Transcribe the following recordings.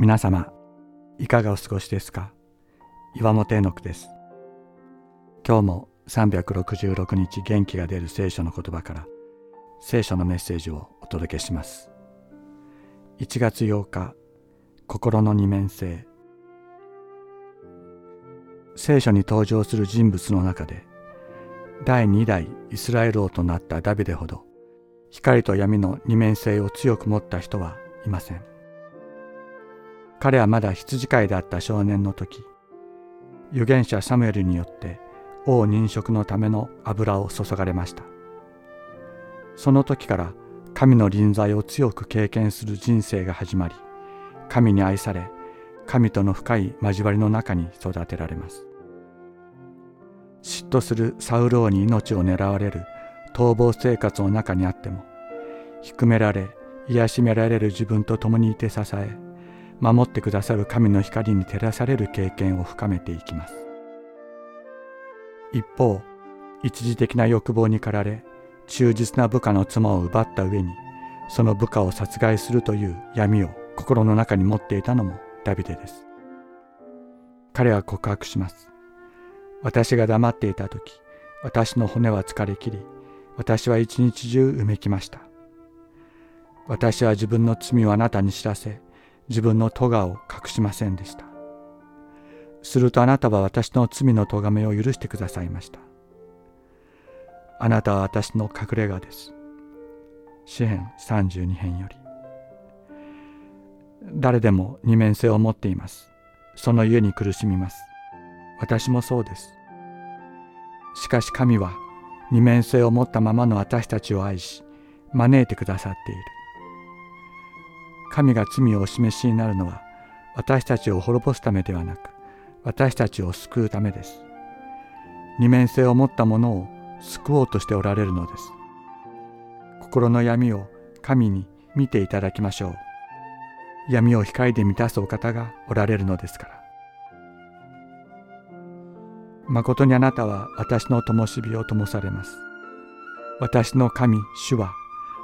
皆様いかがお過ごしですか？岩本絵の句です。今日も366日元気が出る聖書の言葉から聖書のメッセージをお届けします。1月8日心の二面性。聖書に登場する人物の中で第2代イスラエル王となったダビデほど光と闇の二面性を強く持った人はいません。彼はまだ羊飼いであった少年の時預言者サムエルによって王認職のための油を注がれました。その時から神の臨在を強く経験する人生が始まり神に愛され神との深い交わりの中に育てられます。嫉妬するサウル王に命を狙われる逃亡生活の中にあっても低められ癒しめられる自分と共にいて支え守ってくださる神の光に照らされる経験を深めていきます。一方一時的な欲望に駆られ忠実な部下の妻を奪った上にその部下を殺害するという闇を心の中に持っていたのもダビデです。彼は告白します。私が黙っていた時私の骨は疲れきり私は一日中うめきました。私は自分の罪をあなたに知らせ自分の咎を隠しませんでした。するとあなたは私の罪の咎めを許してくださいました。あなたは私の隠れ家です。詩編32編より。誰でも二面性を持っています。その家に苦しみます。私もそうです。しかし神は二面性を持ったままの私たちを愛し招いてくださっている。神が罪をお示しになるのは私たちを滅ぼすためではなく私たちを救うためです。二面性を持ったものを救おうとしておられるのです。心の闇を神に見ていただきましょう。闇を光で満たすお方がおられるのですから。誠にあなたは私の灯火を灯されます。私の神主は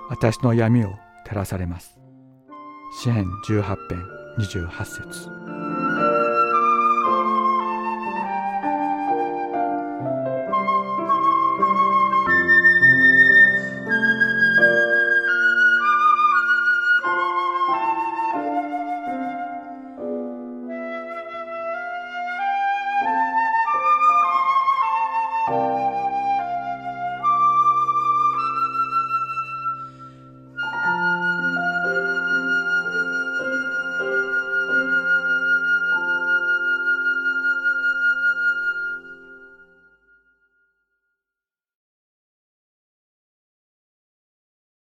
私の闇を照らされます。詩編18編28節。